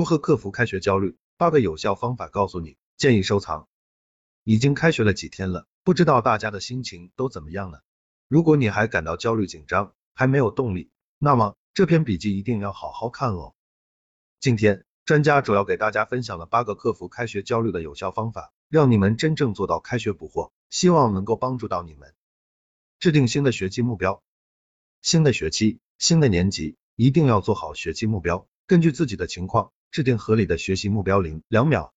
如何克服开学焦虑？八个有效方法告诉你，建议收藏。已经开学了几天了，不知道大家的心情都怎么样呢？如果你还感到焦虑紧张，还没有动力，那么这篇笔记一定要好好看哦。今天专家主要给大家分享了八个克服开学焦虑的有效方法，让你们真正做到开学不惑，希望能够帮助到你们。制定新的学期目标，新的学期，新的年级，一定要做好学期目标，根据自己的情况。制定合理的学习目标零两秒，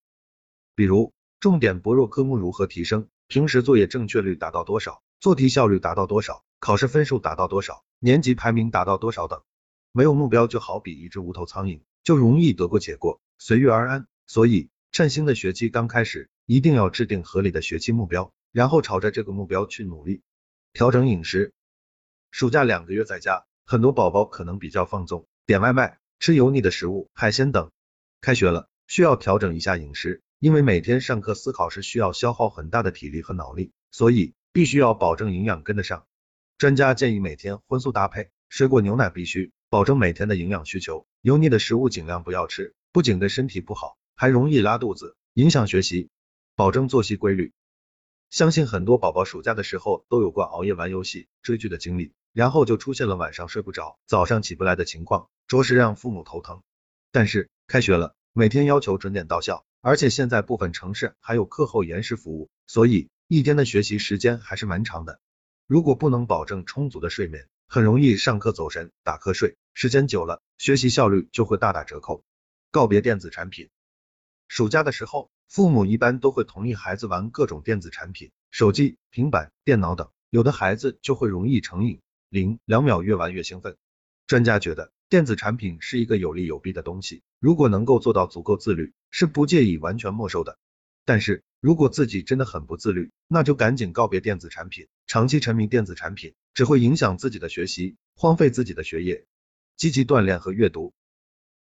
比如重点薄弱科目如何提升，平时作业正确率达到多少，做题效率达到多少，考试分数达到多少，年级排名达到多少等。没有目标就好比一只无头苍蝇，就容易得过且过，随遇而安。所以趁新的学期刚开始，一定要制定合理的学期目标，然后朝着这个目标去努力。调整饮食，暑假两个月在家，很多宝宝可能比较放纵，点外卖，吃油腻的食物，海鲜等。开学了，需要调整一下饮食，因为每天上课思考是需要消耗很大的体力和脑力，所以必须要保证营养跟得上。专家建议每天荤素搭配，水果牛奶必须，保证每天的营养需求。油腻的食物尽量不要吃，不仅对身体不好，还容易拉肚子，影响学习。保证作息规律。相信很多宝宝暑假的时候都有过熬夜玩游戏、追剧的经历，然后就出现了晚上睡不着、早上起不来的情况，着实让父母头疼。但是开学了，每天要求准点到校，而且现在部分城市还有课后延时服务，所以一天的学习时间还是蛮长的。如果不能保证充足的睡眠，很容易上课走神、打瞌睡，时间久了，学习效率就会大打折扣。告别电子产品，暑假的时候，父母一般都会同意孩子玩各种电子产品，手机、平板、电脑等，有的孩子就会容易成瘾，零两秒越玩越兴奋。专家觉得。电子产品是一个有利有弊的东西，如果能够做到足够自律，是不介意完全没收的。但是如果自己真的很不自律，那就赶紧告别电子产品。长期沉迷电子产品，只会影响自己的学习，荒废自己的学业。积极锻炼和阅读，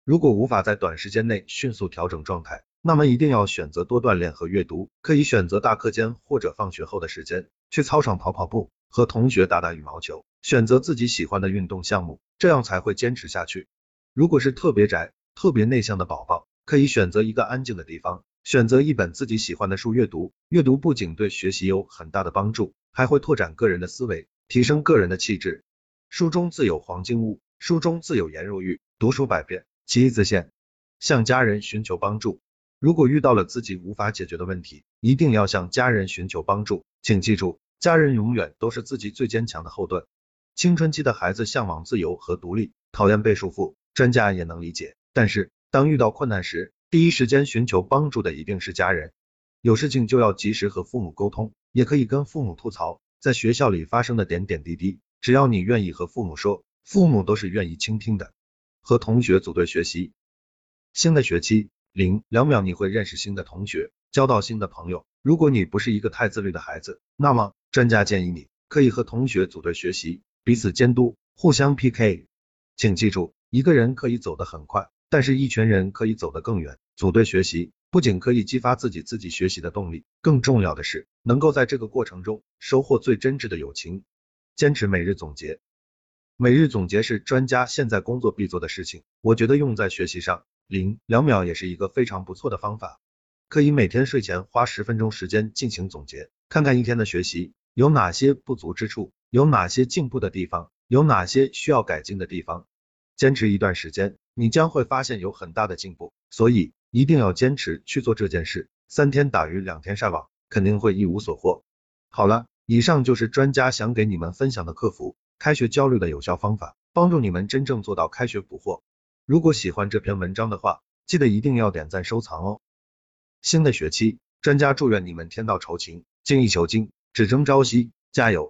如果无法在短时间内迅速调整状态，那么一定要选择多锻炼和阅读。可以选择大课间或者放学后的时间，去操场跑跑步，和同学打打羽毛球，选择自己喜欢的运动项目。这样才会坚持下去。如果是特别宅、特别内向的宝宝，可以选择一个安静的地方，选择一本自己喜欢的书阅读。阅读不仅对学习有很大的帮助，还会拓展个人的思维，提升个人的气质。书中自有黄金屋，书中自有颜如玉。读书百遍，其义自现。向家人寻求帮助。如果遇到了自己无法解决的问题，一定要向家人寻求帮助。请记住，家人永远都是自己最坚强的后盾。青春期的孩子向往自由和独立，讨厌被束缚，专家也能理解。但是当遇到困难时，第一时间寻求帮助的一定是家人。有事情就要及时和父母沟通，也可以跟父母吐槽在学校里发生的点点滴滴。只要你愿意和父母说，父母都是愿意倾听的。和同学组队学习，新的学期零两秒你会认识新的同学，交到新的朋友。如果你不是一个太自律的孩子，那么专家建议你可以和同学组队学习。彼此监督，互相 PK。请记住，一个人可以走得很快，但是一群人可以走得更远。组队学习不仅可以激发自己自己学习的动力，更重要的是能够在这个过程中收获最真挚的友情。坚持每日总结，每日总结是专家现在工作必做的事情。我觉得用在学习上，零两秒也是一个非常不错的方法。可以每天睡前花十分钟时间进行总结，看看一天的学习有哪些不足之处。有哪些进步的地方？有哪些需要改进的地方？坚持一段时间，你将会发现有很大的进步。所以一定要坚持去做这件事。三天打鱼两天晒网，肯定会一无所获。好了，以上就是专家想给你们分享的克服开学焦虑的有效方法，帮助你们真正做到开学不惑。如果喜欢这篇文章的话，记得一定要点赞收藏哦。新的学期，专家祝愿你们天道酬勤，精益求精，只争朝夕，加油！